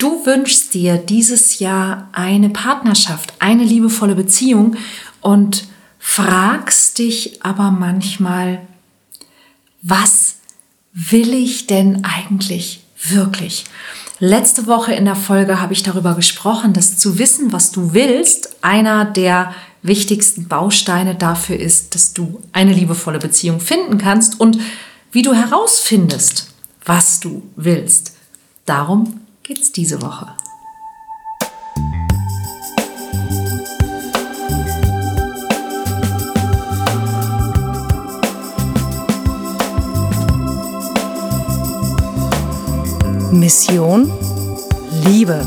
Du wünschst dir dieses Jahr eine Partnerschaft, eine liebevolle Beziehung und fragst dich aber manchmal, was will ich denn eigentlich wirklich? Letzte Woche in der Folge habe ich darüber gesprochen, dass zu wissen, was du willst, einer der wichtigsten Bausteine dafür ist, dass du eine liebevolle Beziehung finden kannst und wie du herausfindest, was du willst. Darum geht's diese Woche. Mission Liebe.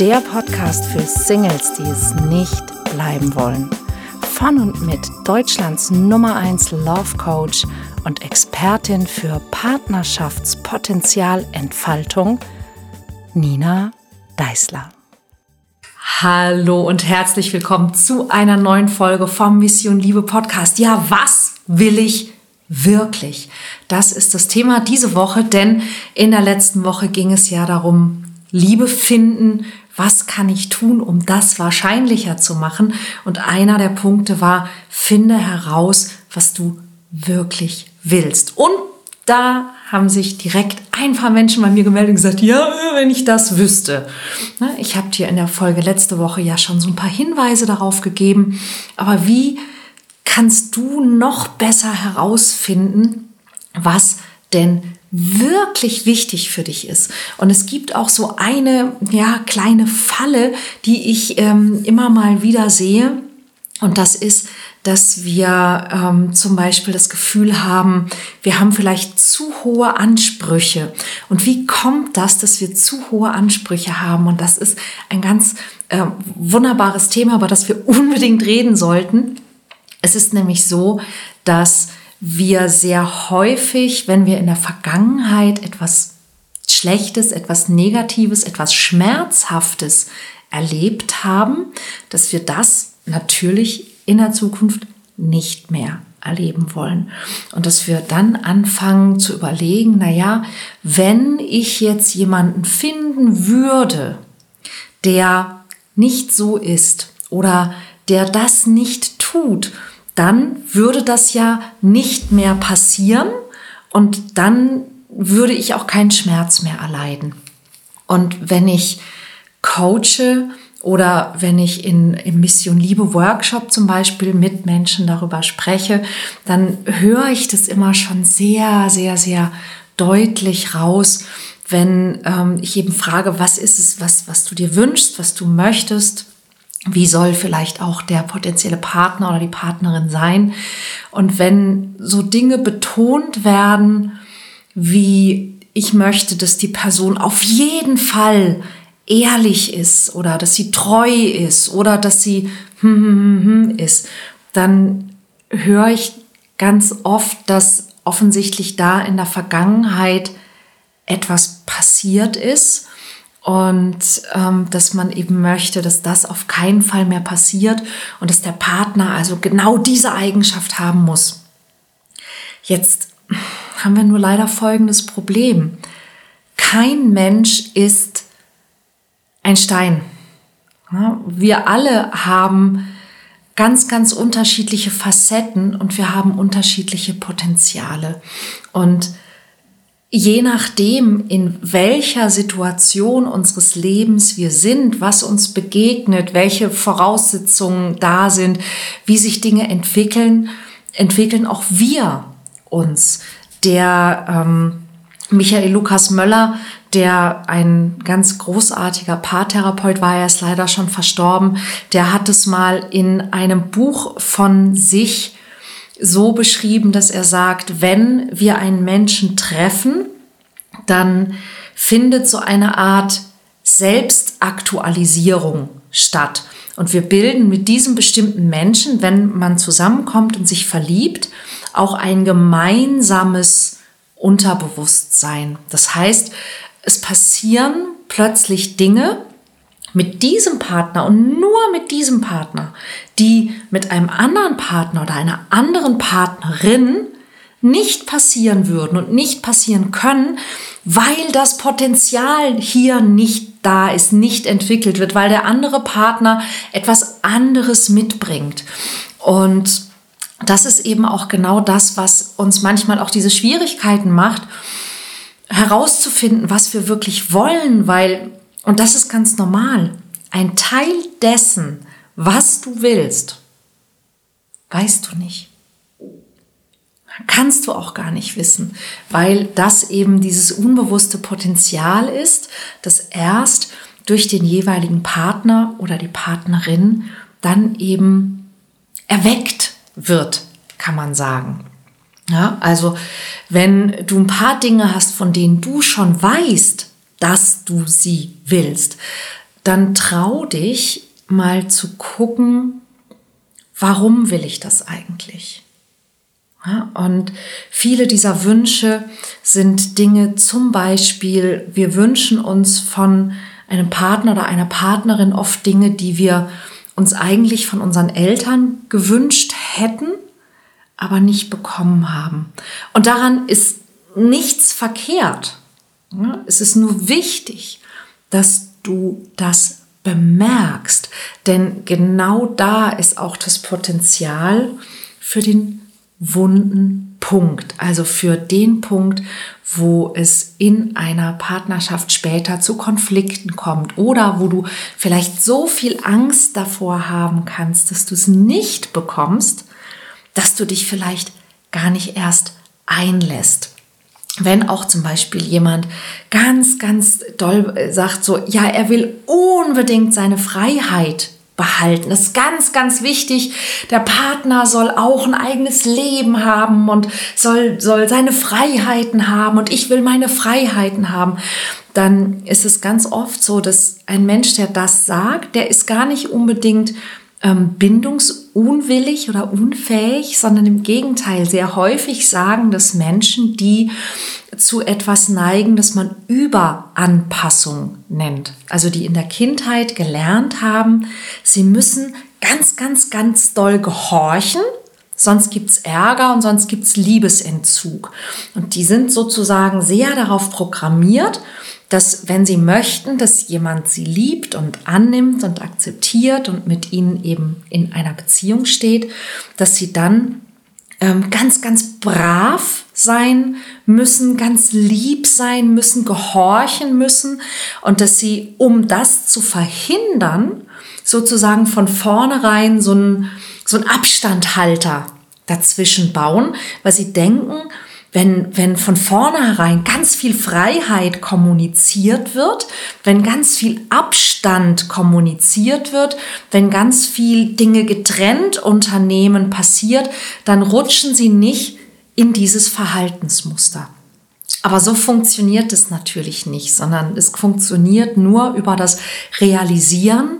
Der Podcast für Singles, die es nicht bleiben wollen. Von und mit Deutschlands Nummer 1 Love Coach und Expertin für Partnerschaftspotenzialentfaltung, Nina Deißler. Hallo und herzlich willkommen zu einer neuen Folge vom Mission Liebe Podcast. Ja, was will ich wirklich? Das ist das Thema diese Woche, denn in der letzten Woche ging es ja darum, Liebe finden, was kann ich tun, um das wahrscheinlicher zu machen? Und einer der Punkte war, finde heraus, was du wirklich willst. Und da haben sich direkt ein paar Menschen bei mir gemeldet und gesagt, ja, wenn ich das wüsste. Ne, ich habe dir in der Folge letzte Woche ja schon so ein paar Hinweise darauf gegeben. Aber wie kannst du noch besser herausfinden, was denn wirklich wichtig für dich ist. Und es gibt auch so eine ja, kleine Falle, die ich ähm, immer mal wieder sehe. Und das ist, dass wir ähm, zum Beispiel das Gefühl haben, wir haben vielleicht zu hohe Ansprüche. Und wie kommt das, dass wir zu hohe Ansprüche haben? Und das ist ein ganz äh, wunderbares Thema, über das wir unbedingt reden sollten. Es ist nämlich so, dass wir sehr häufig, wenn wir in der Vergangenheit etwas Schlechtes, etwas Negatives, etwas Schmerzhaftes erlebt haben, dass wir das natürlich in der Zukunft nicht mehr erleben wollen. Und dass wir dann anfangen zu überlegen, na ja, wenn ich jetzt jemanden finden würde, der nicht so ist oder der das nicht tut, dann würde das ja nicht mehr passieren und dann würde ich auch keinen Schmerz mehr erleiden. Und wenn ich coache oder wenn ich in, im Mission Liebe Workshop zum Beispiel mit Menschen darüber spreche, dann höre ich das immer schon sehr, sehr, sehr deutlich raus, wenn ähm, ich eben frage, was ist es, was, was du dir wünschst, was du möchtest wie soll vielleicht auch der potenzielle Partner oder die Partnerin sein. Und wenn so Dinge betont werden, wie ich möchte, dass die Person auf jeden Fall ehrlich ist oder dass sie treu ist oder dass sie hm, hm, hm, ist, dann höre ich ganz oft, dass offensichtlich da in der Vergangenheit etwas passiert ist und ähm, dass man eben möchte, dass das auf keinen Fall mehr passiert und dass der Partner also genau diese Eigenschaft haben muss. Jetzt haben wir nur leider folgendes Problem. Kein Mensch ist ein Stein. Wir alle haben ganz, ganz unterschiedliche Facetten und wir haben unterschiedliche Potenziale. Und je nachdem, in welcher Situation unseres Lebens wir sind, was uns begegnet, welche Voraussetzungen da sind, wie sich Dinge entwickeln, entwickeln auch wir uns. Der ähm, Michael Lukas Möller, der ein ganz großartiger Paartherapeut war, er ist leider schon verstorben, der hat es mal in einem Buch von sich so beschrieben, dass er sagt, wenn wir einen Menschen treffen, dann findet so eine Art Selbstaktualisierung statt. Und wir bilden mit diesem bestimmten Menschen, wenn man zusammenkommt und sich verliebt, auch ein gemeinsames Unterbewusstsein. Das heißt, es passieren plötzlich Dinge, mit diesem Partner und nur mit diesem Partner, die mit einem anderen Partner oder einer anderen Partnerin nicht passieren würden und nicht passieren können, weil das Potenzial hier nicht da ist, nicht entwickelt wird, weil der andere Partner etwas anderes mitbringt. Und das ist eben auch genau das, was uns manchmal auch diese Schwierigkeiten macht, herauszufinden, was wir wirklich wollen, weil, und das ist ganz normal, ein Teil dessen, was du willst, weißt du nicht. Kannst du auch gar nicht wissen, weil das eben dieses unbewusste Potenzial ist, das erst durch den jeweiligen Partner oder die Partnerin dann eben erweckt wird, kann man sagen. Ja, also wenn du ein paar Dinge hast, von denen du schon weißt, dass du sie willst, dann trau dich mal zu gucken, warum will ich das eigentlich? Ja, und viele dieser Wünsche sind Dinge, zum Beispiel, wir wünschen uns von einem Partner oder einer Partnerin oft Dinge, die wir uns eigentlich von unseren Eltern gewünscht hätten, aber nicht bekommen haben. Und daran ist nichts verkehrt. Es ist nur wichtig, dass du das bemerkst, denn genau da ist auch das Potenzial für den wunden Punkt, also für den Punkt, wo es in einer Partnerschaft später zu Konflikten kommt oder wo du vielleicht so viel Angst davor haben kannst, dass du es nicht bekommst, dass du dich vielleicht gar nicht erst einlässt. Wenn auch zum Beispiel jemand ganz, ganz doll sagt so, ja, er will unbedingt seine Freiheit behalten. Das ist ganz, ganz wichtig. Der Partner soll auch ein eigenes Leben haben und soll, soll seine Freiheiten haben und ich will meine Freiheiten haben. Dann ist es ganz oft so, dass ein Mensch, der das sagt, der ist gar nicht unbedingt ähm, bindungsunwillig oder unfähig, sondern im Gegenteil. Sehr häufig sagen das Menschen, die zu etwas neigen, das man Überanpassung nennt. Also die in der Kindheit gelernt haben, sie müssen ganz, ganz, ganz doll gehorchen, sonst gibt es Ärger und sonst gibt es Liebesentzug. Und die sind sozusagen sehr darauf programmiert, dass wenn sie möchten, dass jemand sie liebt und annimmt und akzeptiert und mit ihnen eben in einer Beziehung steht, dass sie dann ähm, ganz, ganz brav sein müssen, ganz lieb sein müssen, gehorchen müssen und dass sie, um das zu verhindern, sozusagen von vornherein so einen, so einen Abstandhalter dazwischen bauen, weil sie denken, wenn, wenn von vornherein ganz viel Freiheit kommuniziert wird, wenn ganz viel Abstand kommuniziert wird, wenn ganz viel Dinge getrennt Unternehmen passiert, dann rutschen sie nicht in dieses Verhaltensmuster. Aber so funktioniert es natürlich nicht, sondern es funktioniert nur über das Realisieren,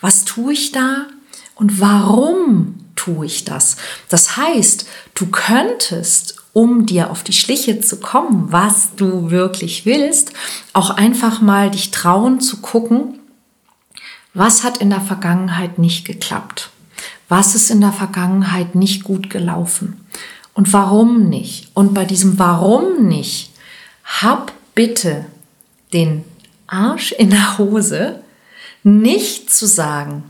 was tue ich da und warum tue ich das. Das heißt, du könntest um dir auf die Schliche zu kommen, was du wirklich willst, auch einfach mal dich trauen zu gucken, was hat in der Vergangenheit nicht geklappt? Was ist in der Vergangenheit nicht gut gelaufen? Und warum nicht? Und bei diesem Warum nicht, hab bitte den Arsch in der Hose, nicht zu sagen,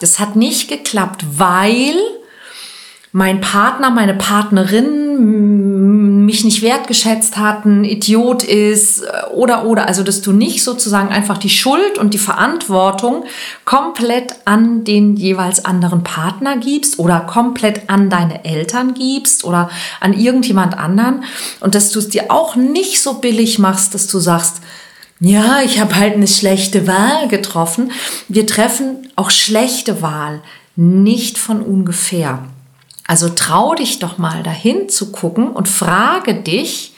das hat nicht geklappt, weil mein Partner, meine Partnerin mich nicht wertgeschätzt hat, ein Idiot ist oder oder also dass du nicht sozusagen einfach die Schuld und die Verantwortung komplett an den jeweils anderen Partner gibst oder komplett an deine Eltern gibst oder an irgendjemand anderen und dass du es dir auch nicht so billig machst, dass du sagst, ja, ich habe halt eine schlechte Wahl getroffen. Wir treffen auch schlechte Wahl nicht von ungefähr. Also trau dich doch mal dahin zu gucken und frage dich,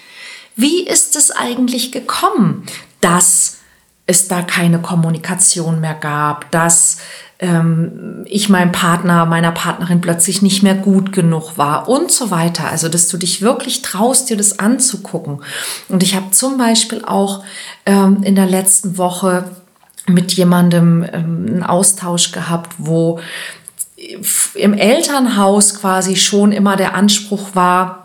wie ist es eigentlich gekommen, dass es da keine Kommunikation mehr gab, dass ähm, ich meinem Partner, meiner Partnerin plötzlich nicht mehr gut genug war und so weiter. Also, dass du dich wirklich traust, dir das anzugucken. Und ich habe zum Beispiel auch ähm, in der letzten Woche mit jemandem ähm, einen Austausch gehabt, wo im Elternhaus quasi schon immer der Anspruch war,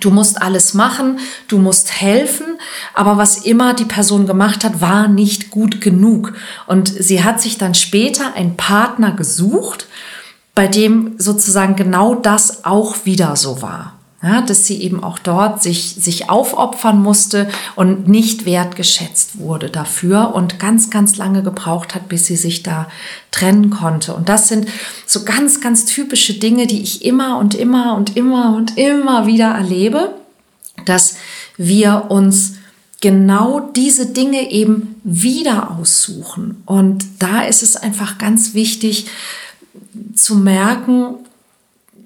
Du musst alles machen, du musst helfen, aber was immer die Person gemacht hat, war nicht gut genug. Und sie hat sich dann später einen Partner gesucht, bei dem sozusagen genau das auch wieder so war ja, dass sie eben auch dort sich, sich aufopfern musste und nicht wertgeschätzt wurde dafür und ganz, ganz lange gebraucht hat, bis sie sich da trennen konnte. Und das sind so ganz, ganz typische Dinge, die ich immer und immer und immer und immer wieder erlebe, dass wir uns genau diese Dinge eben wieder aussuchen. Und da ist es einfach ganz wichtig zu merken,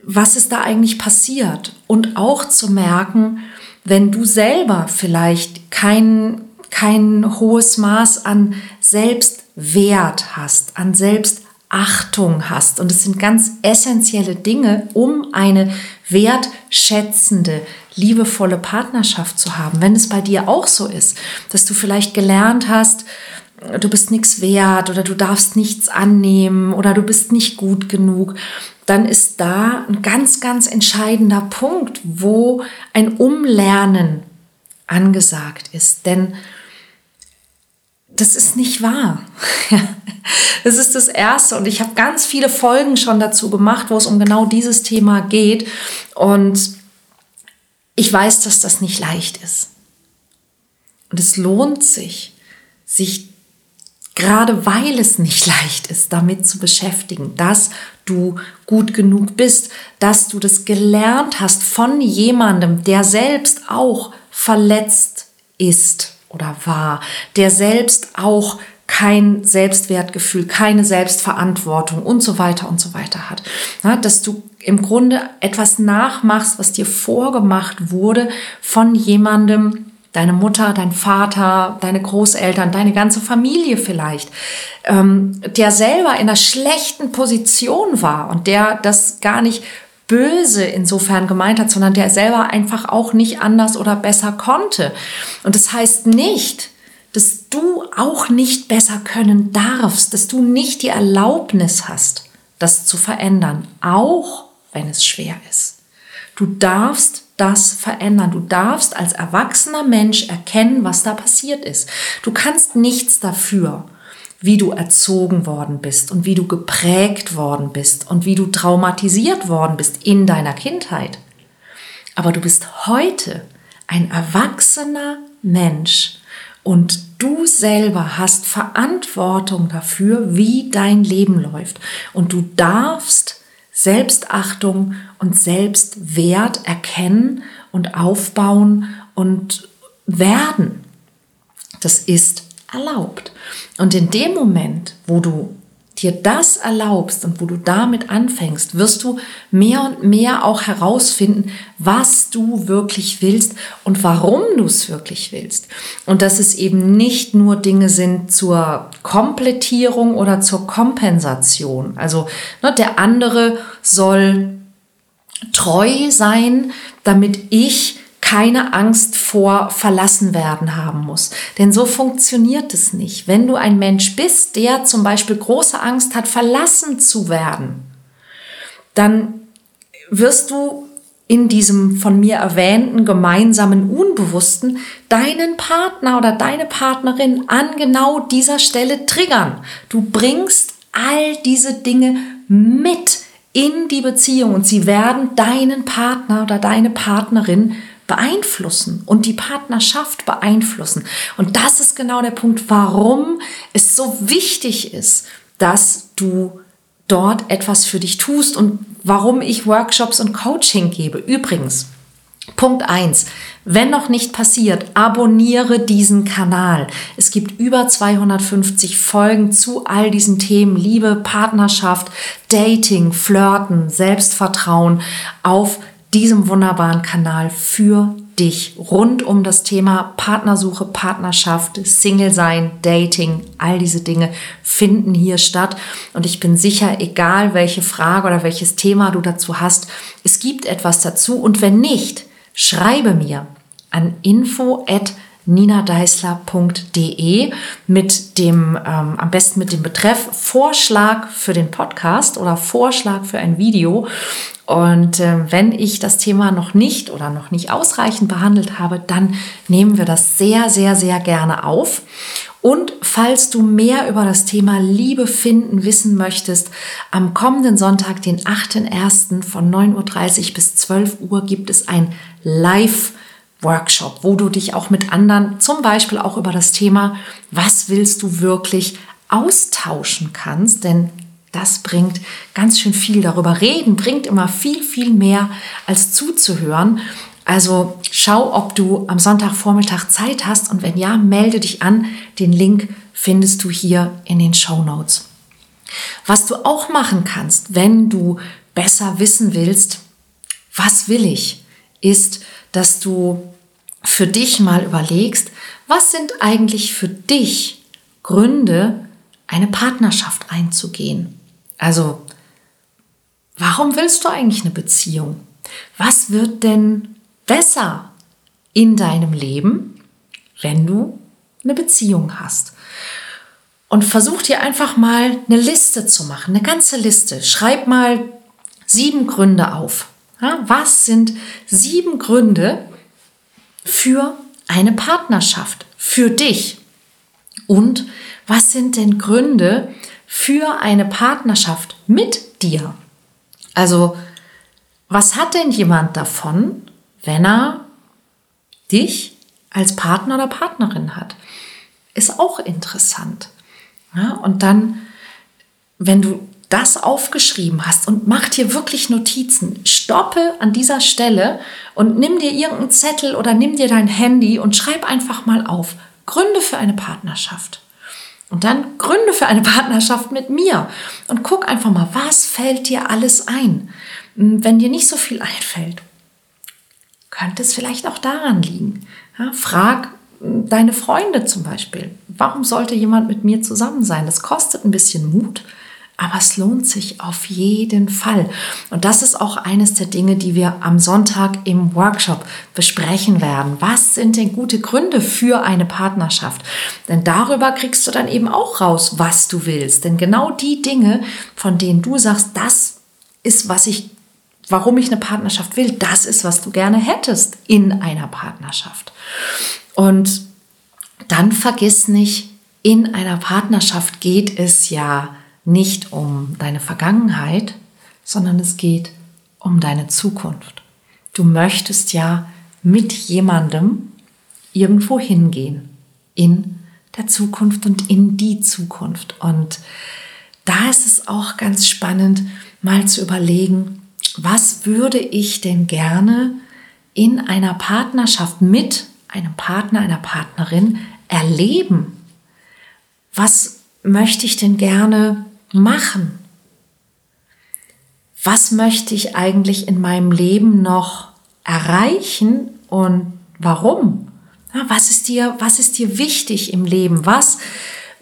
was ist da eigentlich passiert und auch zu merken, wenn du selber vielleicht kein, kein hohes Maß an Selbstwert hast, an Selbstachtung hast. Und es sind ganz essentielle Dinge, um eine wertschätzende, liebevolle Partnerschaft zu haben. Wenn es bei dir auch so ist, dass du vielleicht gelernt hast, du bist nichts wert oder du darfst nichts annehmen oder du bist nicht gut genug, dann ist da ein ganz, ganz entscheidender Punkt, wo ein Umlernen angesagt ist. Denn das ist nicht wahr. das ist das Erste. Und ich habe ganz viele Folgen schon dazu gemacht, wo es um genau dieses Thema geht. Und ich weiß, dass das nicht leicht ist. Und es lohnt sich, sich gerade weil es nicht leicht ist, damit zu beschäftigen, dass du gut genug bist, dass du das gelernt hast von jemandem, der selbst auch verletzt ist oder war, der selbst auch kein Selbstwertgefühl, keine Selbstverantwortung und so weiter und so weiter hat. Dass du im Grunde etwas nachmachst, was dir vorgemacht wurde von jemandem, deine Mutter, dein Vater, deine Großeltern, deine ganze Familie vielleicht, ähm, der selber in einer schlechten Position war und der das gar nicht böse insofern gemeint hat, sondern der selber einfach auch nicht anders oder besser konnte. Und das heißt nicht, dass du auch nicht besser können darfst, dass du nicht die Erlaubnis hast, das zu verändern, auch wenn es schwer ist. Du darfst das verändern. Du darfst als erwachsener Mensch erkennen, was da passiert ist. Du kannst nichts dafür, wie du erzogen worden bist und wie du geprägt worden bist und wie du traumatisiert worden bist in deiner Kindheit. Aber du bist heute ein erwachsener Mensch und du selber hast Verantwortung dafür, wie dein Leben läuft. Und du darfst Selbstachtung und Selbstwert erkennen und aufbauen und werden. Das ist erlaubt. Und in dem Moment, wo du dir das erlaubst und wo du damit anfängst, wirst du mehr und mehr auch herausfinden, was du wirklich willst und warum du es wirklich willst. Und dass es eben nicht nur Dinge sind zur Komplettierung oder zur Kompensation. Also ne, der andere soll treu sein, damit ich keine Angst vor verlassen werden haben muss. Denn so funktioniert es nicht. Wenn du ein Mensch bist, der zum Beispiel große Angst hat, verlassen zu werden, dann wirst du in diesem von mir erwähnten gemeinsamen Unbewussten deinen Partner oder deine Partnerin an genau dieser Stelle triggern. Du bringst all diese Dinge mit in die Beziehung und sie werden deinen Partner oder deine Partnerin beeinflussen und die Partnerschaft beeinflussen. Und das ist genau der Punkt, warum es so wichtig ist, dass du dort etwas für dich tust und warum ich Workshops und Coaching gebe. Übrigens, Punkt eins: Wenn noch nicht passiert, abonniere diesen Kanal. Es gibt über 250 Folgen zu all diesen Themen. Liebe, Partnerschaft, Dating, Flirten, Selbstvertrauen auf diesem wunderbaren Kanal für dich rund um das Thema Partnersuche, Partnerschaft, Single sein, Dating, all diese Dinge finden hier statt. Und ich bin sicher, egal welche Frage oder welches Thema du dazu hast, es gibt etwas dazu. Und wenn nicht, schreibe mir an info at ninadeisler.de mit dem, ähm, am besten mit dem Betreff Vorschlag für den Podcast oder Vorschlag für ein Video. Und äh, wenn ich das Thema noch nicht oder noch nicht ausreichend behandelt habe, dann nehmen wir das sehr, sehr, sehr gerne auf. Und falls du mehr über das Thema Liebe finden wissen möchtest, am kommenden Sonntag, den 8.1. von 9.30 Uhr bis 12 Uhr gibt es ein Live- Workshop, wo du dich auch mit anderen zum Beispiel auch über das Thema, was willst du wirklich austauschen kannst, denn das bringt ganz schön viel. Darüber reden bringt immer viel, viel mehr als zuzuhören. Also schau, ob du am Sonntagvormittag Zeit hast und wenn ja, melde dich an. Den Link findest du hier in den Show Notes. Was du auch machen kannst, wenn du besser wissen willst, was will ich, ist, dass du für dich mal überlegst, was sind eigentlich für dich Gründe, eine Partnerschaft einzugehen? Also, warum willst du eigentlich eine Beziehung? Was wird denn besser in deinem Leben, wenn du eine Beziehung hast? Und versuch dir einfach mal eine Liste zu machen, eine ganze Liste. Schreib mal sieben Gründe auf. Was sind sieben Gründe für eine Partnerschaft, für dich? Und was sind denn Gründe für eine Partnerschaft mit dir? Also, was hat denn jemand davon, wenn er dich als Partner oder Partnerin hat? Ist auch interessant. Ja, und dann, wenn du das aufgeschrieben hast und mach dir wirklich Notizen. Stoppe an dieser Stelle und nimm dir irgendeinen Zettel oder nimm dir dein Handy und schreib einfach mal auf. Gründe für eine Partnerschaft. Und dann Gründe für eine Partnerschaft mit mir. Und guck einfach mal, was fällt dir alles ein? Hm, wenn dir nicht so viel einfällt, könnte es vielleicht auch daran liegen. Ja, frag hm, deine Freunde zum Beispiel. Warum sollte jemand mit mir zusammen sein? Das kostet ein bisschen Mut, aber es lohnt sich auf jeden Fall. Und das ist auch eines der Dinge, die wir am Sonntag im Workshop besprechen werden. Was sind denn gute Gründe für eine Partnerschaft? Denn darüber kriegst du dann eben auch raus, was du willst. Denn genau die Dinge, von denen du sagst, das ist, was ich, warum ich eine Partnerschaft will, das ist, was du gerne hättest in einer Partnerschaft. Und dann vergiss nicht, in einer Partnerschaft geht es ja nicht um deine Vergangenheit, sondern es geht um deine Zukunft. Du möchtest ja mit jemandem irgendwo hingehen in der Zukunft und in die Zukunft. Und da ist es auch ganz spannend, mal zu überlegen, was würde ich denn gerne in einer Partnerschaft mit einem Partner, einer Partnerin erleben? Was möchte ich denn gerne machen? Was möchte ich eigentlich in meinem Leben noch erreichen und warum? was ist dir, was ist dir wichtig im Leben? Was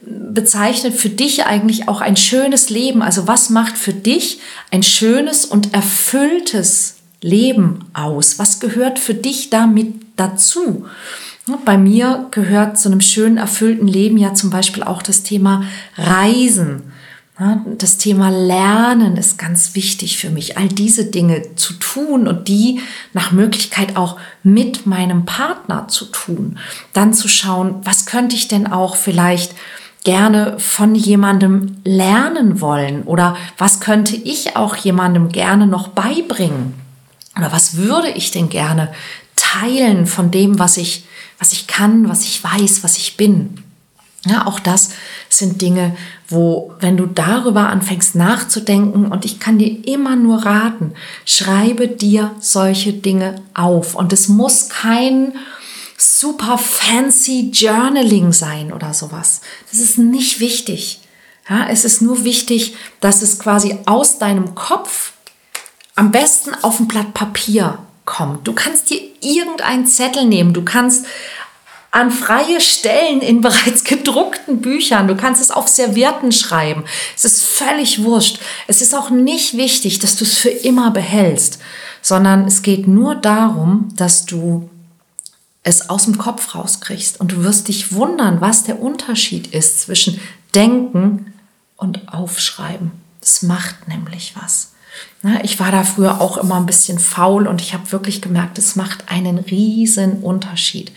bezeichnet für dich eigentlich auch ein schönes Leben? Also was macht für dich ein schönes und erfülltes Leben aus? Was gehört für dich damit dazu? Bei mir gehört zu einem schönen, erfüllten Leben ja zum Beispiel auch das Thema Reisen. Das Thema Lernen ist ganz wichtig für mich, all diese Dinge zu tun und die nach Möglichkeit auch mit meinem Partner zu tun. Dann zu schauen, was könnte ich denn auch vielleicht gerne von jemandem lernen wollen oder was könnte ich auch jemandem gerne noch beibringen oder was würde ich denn gerne teilen von dem, was ich, was ich kann, was ich weiß, was ich bin. Ja, auch das sind Dinge, wo, wenn du darüber anfängst nachzudenken, und ich kann dir immer nur raten, schreibe dir solche Dinge auf. Und es muss kein super fancy Journaling sein oder sowas. Das ist nicht wichtig. Ja, es ist nur wichtig, dass es quasi aus deinem Kopf am besten auf ein Blatt Papier kommt. Du kannst dir irgendeinen Zettel nehmen, du kannst an freie Stellen in bereits gedruckten Büchern. Du kannst es auf Servietten schreiben. Es ist völlig wurscht. Es ist auch nicht wichtig, dass du es für immer behältst, sondern es geht nur darum, dass du es aus dem Kopf rauskriegst und du wirst dich wundern, was der Unterschied ist zwischen Denken und Aufschreiben. Das macht nämlich was. Ich war da früher auch immer ein bisschen faul und ich habe wirklich gemerkt, es macht einen riesen Unterschied.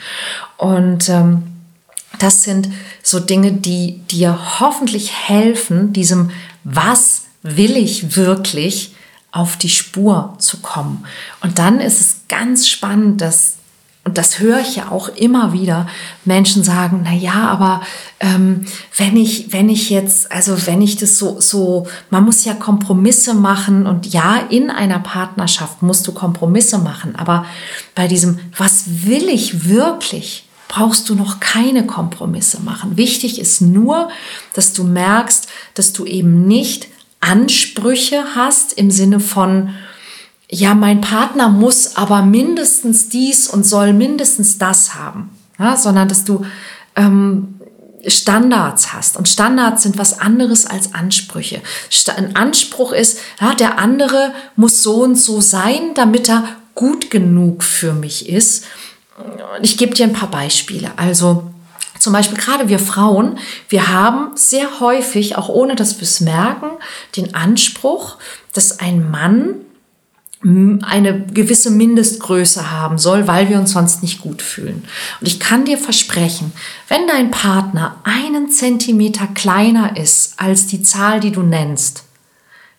Und ähm, das sind so Dinge, die dir hoffentlich helfen, diesem Was will ich wirklich auf die Spur zu kommen. Und dann ist es ganz spannend, dass und das höre ich ja auch immer wieder, Menschen sagen, na ja, aber ähm, wenn ich, wenn ich jetzt, also wenn ich das so, so, man muss ja Kompromisse machen. Und ja, in einer Partnerschaft musst du Kompromisse machen, aber bei diesem, was will ich wirklich, brauchst du noch keine Kompromisse machen. Wichtig ist nur, dass du merkst, dass du eben nicht Ansprüche hast im Sinne von, ja, mein Partner muss aber mindestens dies und soll mindestens das haben, ja, sondern dass du ähm, Standards hast. Und Standards sind was anderes als Ansprüche. Ein Anspruch ist, ja, der andere muss so und so sein, damit er gut genug für mich ist. Ich gebe dir ein paar Beispiele. Also zum Beispiel gerade wir Frauen, wir haben sehr häufig, auch ohne dass wir es merken, den Anspruch, dass ein Mann eine gewisse Mindestgröße haben soll, weil wir uns sonst nicht gut fühlen. Und ich kann dir versprechen, wenn dein Partner einen Zentimeter kleiner ist als die Zahl, die du nennst,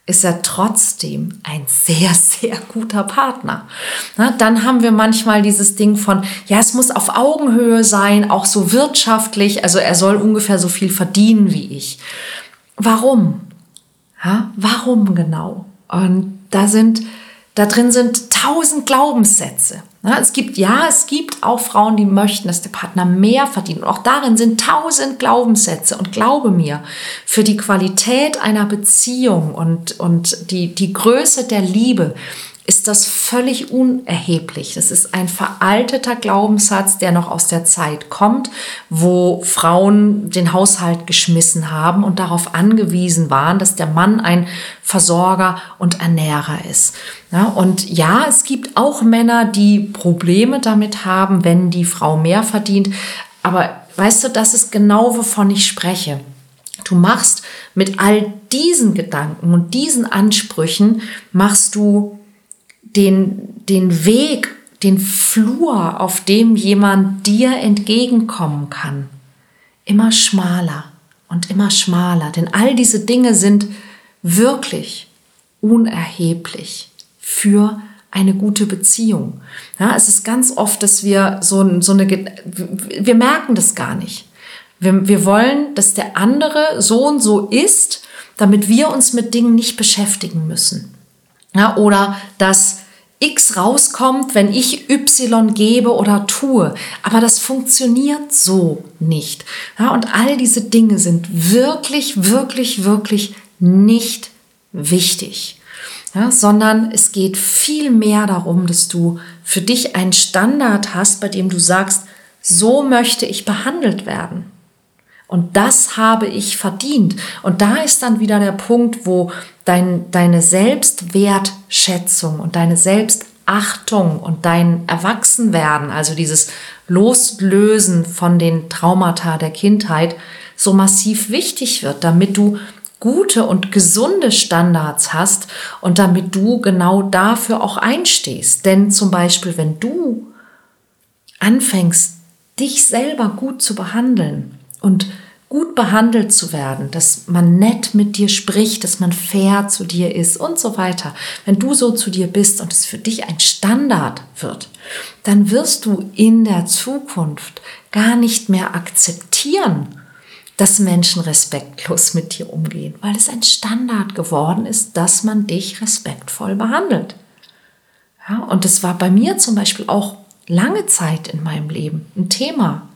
ist er trotzdem ein sehr, sehr guter Partner. Na, dann haben wir manchmal dieses Ding von, ja, es muss auf Augenhöhe sein, auch so wirtschaftlich, also er soll ungefähr so viel verdienen wie ich. Warum? Ja, warum genau? Und da sind da drin sind tausend Glaubenssätze. Es gibt, ja, es gibt auch Frauen, die möchten, dass der Partner mehr verdient. Und auch darin sind tausend Glaubenssätze. Und glaube mir, für die Qualität einer Beziehung und, und die, die Größe der Liebe ist das völlig unerheblich. Das ist ein veralteter Glaubenssatz, der noch aus der Zeit kommt, wo Frauen den Haushalt geschmissen haben und darauf angewiesen waren, dass der Mann ein Versorger und Ernährer ist. Ja, und ja, es gibt auch Männer, die Probleme damit haben, wenn die Frau mehr verdient. Aber weißt du, das ist genau, wovon ich spreche. Du machst mit all diesen Gedanken und diesen Ansprüchen, machst du den, den Weg, den Flur, auf dem jemand dir entgegenkommen kann, immer schmaler und immer schmaler. Denn all diese Dinge sind wirklich unerheblich für eine gute Beziehung. Ja, es ist ganz oft, dass wir so, so eine, wir merken das gar nicht. Wir, wir wollen, dass der andere so und so ist, damit wir uns mit Dingen nicht beschäftigen müssen. Ja, oder dass X rauskommt, wenn ich Y gebe oder tue. Aber das funktioniert so nicht. Ja, und all diese Dinge sind wirklich, wirklich, wirklich nicht wichtig. Ja, sondern es geht viel mehr darum, dass du für dich einen Standard hast, bei dem du sagst, so möchte ich behandelt werden. Und das habe ich verdient. Und da ist dann wieder der Punkt, wo dein, deine Selbstwertschätzung und deine Selbstachtung und dein Erwachsenwerden, also dieses Loslösen von den Traumata der Kindheit, so massiv wichtig wird, damit du gute und gesunde Standards hast und damit du genau dafür auch einstehst. Denn zum Beispiel, wenn du anfängst, dich selber gut zu behandeln, und gut behandelt zu werden, dass man nett mit dir spricht, dass man fair zu dir ist und so weiter. Wenn du so zu dir bist und es für dich ein Standard wird, dann wirst du in der Zukunft gar nicht mehr akzeptieren, dass Menschen respektlos mit dir umgehen, weil es ein Standard geworden ist, dass man dich respektvoll behandelt. Ja, und das war bei mir zum Beispiel auch lange Zeit in meinem Leben ein Thema.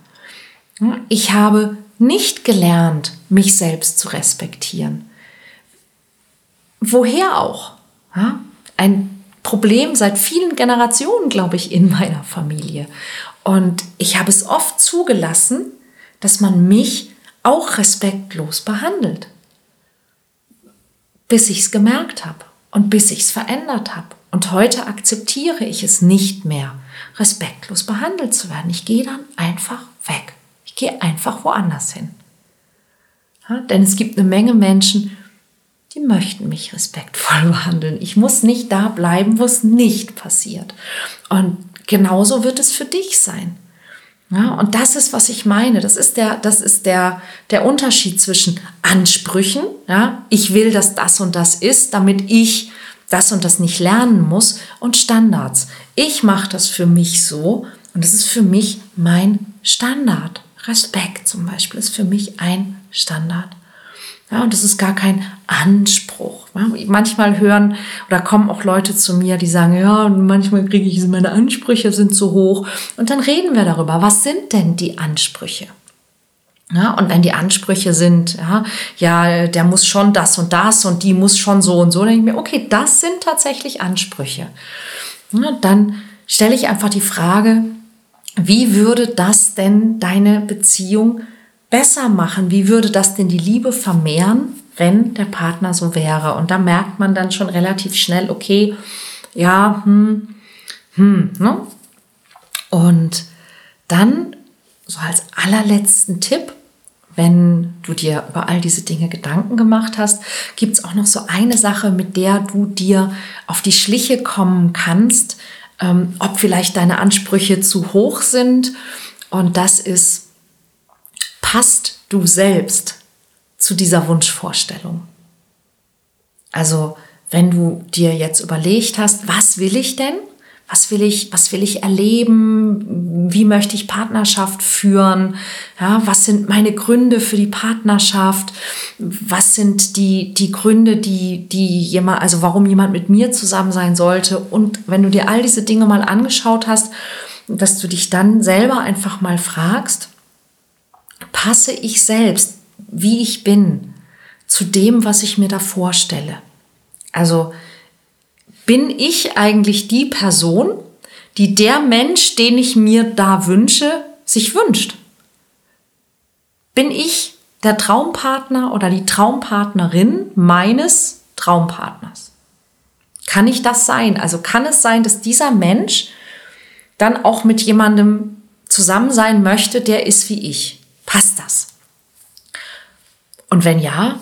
Ich habe nicht gelernt, mich selbst zu respektieren. Woher auch? Ein Problem seit vielen Generationen, glaube ich, in meiner Familie. Und ich habe es oft zugelassen, dass man mich auch respektlos behandelt. Bis ich es gemerkt habe und bis ich es verändert habe. Und heute akzeptiere ich es nicht mehr, respektlos behandelt zu werden. Ich gehe dann einfach weg. Gehe einfach woanders hin. Ja, denn es gibt eine Menge Menschen, die möchten mich respektvoll behandeln. Ich muss nicht da bleiben, wo es nicht passiert. Und genauso wird es für dich sein. Ja, und das ist, was ich meine. Das ist der, das ist der, der Unterschied zwischen Ansprüchen. Ja, ich will, dass das und das ist, damit ich das und das nicht lernen muss und Standards. Ich mache das für mich so und das ist für mich mein Standard. Respekt zum Beispiel ist für mich ein Standard. Ja, und das ist gar kein Anspruch. Manchmal hören oder kommen auch Leute zu mir, die sagen, ja, manchmal kriege ich meine Ansprüche sind zu hoch. Und dann reden wir darüber, was sind denn die Ansprüche? Ja, und wenn die Ansprüche sind, ja, ja, der muss schon das und das und die muss schon so und so, dann denke ich mir, okay, das sind tatsächlich Ansprüche. Ja, dann stelle ich einfach die Frage, wie würde das denn deine Beziehung besser machen? Wie würde das denn die Liebe vermehren, wenn der Partner so wäre? Und da merkt man dann schon relativ schnell, okay, ja, hm, hm, ne? Und dann, so als allerletzten Tipp, wenn du dir über all diese Dinge Gedanken gemacht hast, gibt es auch noch so eine Sache, mit der du dir auf die Schliche kommen kannst, ähm, ob vielleicht deine Ansprüche zu hoch sind. Und das ist, passt du selbst zu dieser Wunschvorstellung? Also, wenn du dir jetzt überlegt hast, was will ich denn? Was will ich, was will ich erleben? Wie möchte ich Partnerschaft führen? Ja, was sind meine Gründe für die Partnerschaft? Was sind die, die Gründe, die, die jemand, also warum jemand mit mir zusammen sein sollte? Und wenn du dir all diese Dinge mal angeschaut hast, dass du dich dann selber einfach mal fragst, passe ich selbst, wie ich bin, zu dem, was ich mir da vorstelle? Also, bin ich eigentlich die Person, die der Mensch, den ich mir da wünsche, sich wünscht? Bin ich der Traumpartner oder die Traumpartnerin meines Traumpartners? Kann ich das sein? Also kann es sein, dass dieser Mensch dann auch mit jemandem zusammen sein möchte, der ist wie ich? Passt das? Und wenn ja,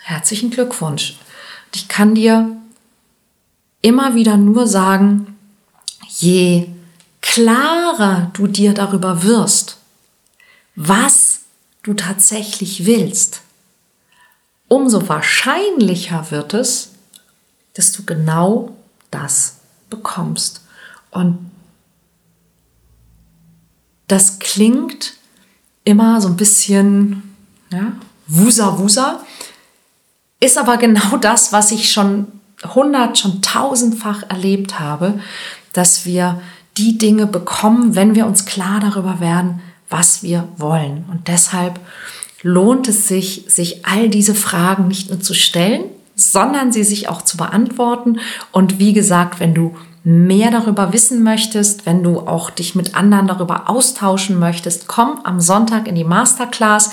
herzlichen Glückwunsch. ich kann dir immer wieder nur sagen, je klarer du dir darüber wirst, was du tatsächlich willst, umso wahrscheinlicher wird es, dass du genau das bekommst. Und das klingt immer so ein bisschen ja, wusa wusa, ist aber genau das, was ich schon hundert, schon tausendfach erlebt habe, dass wir die Dinge bekommen, wenn wir uns klar darüber werden, was wir wollen. Und deshalb lohnt es sich, sich all diese Fragen nicht nur zu stellen, sondern sie sich auch zu beantworten. Und wie gesagt, wenn du mehr darüber wissen möchtest, wenn du auch dich mit anderen darüber austauschen möchtest, komm am Sonntag in die Masterclass.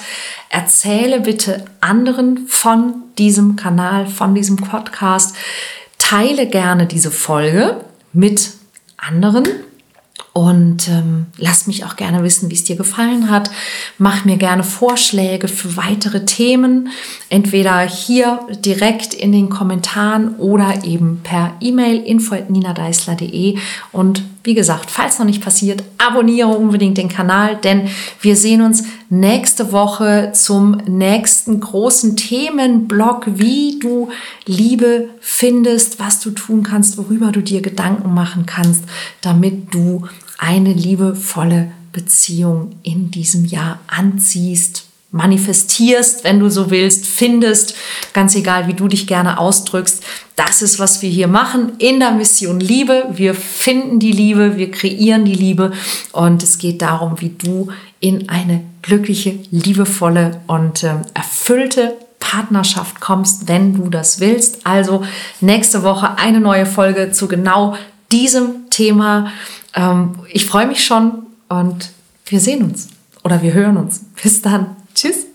Erzähle bitte anderen von diesem Kanal, von diesem Podcast. Teile gerne diese Folge mit anderen und ähm, lass mich auch gerne wissen, wie es dir gefallen hat. Mach mir gerne Vorschläge für weitere Themen, entweder hier direkt in den Kommentaren oder eben per E-Mail info@ninadeisler.de und wie gesagt, falls noch nicht passiert, abonniere unbedingt den Kanal, denn wir sehen uns nächste Woche zum nächsten großen Themenblock, wie du Liebe findest, was du tun kannst, worüber du dir Gedanken machen kannst, damit du eine liebevolle Beziehung in diesem Jahr anziehst, manifestierst, wenn du so willst, findest, ganz egal, wie du dich gerne ausdrückst. Das ist, was wir hier machen in der Mission Liebe. Wir finden die Liebe, wir kreieren die Liebe und es geht darum, wie du in eine glückliche, liebevolle und äh, erfüllte Partnerschaft kommst, wenn du das willst. Also nächste Woche eine neue Folge zu genau diesem Thema. Ähm, ich freue mich schon und wir sehen uns oder wir hören uns. Bis dann. Tschüss.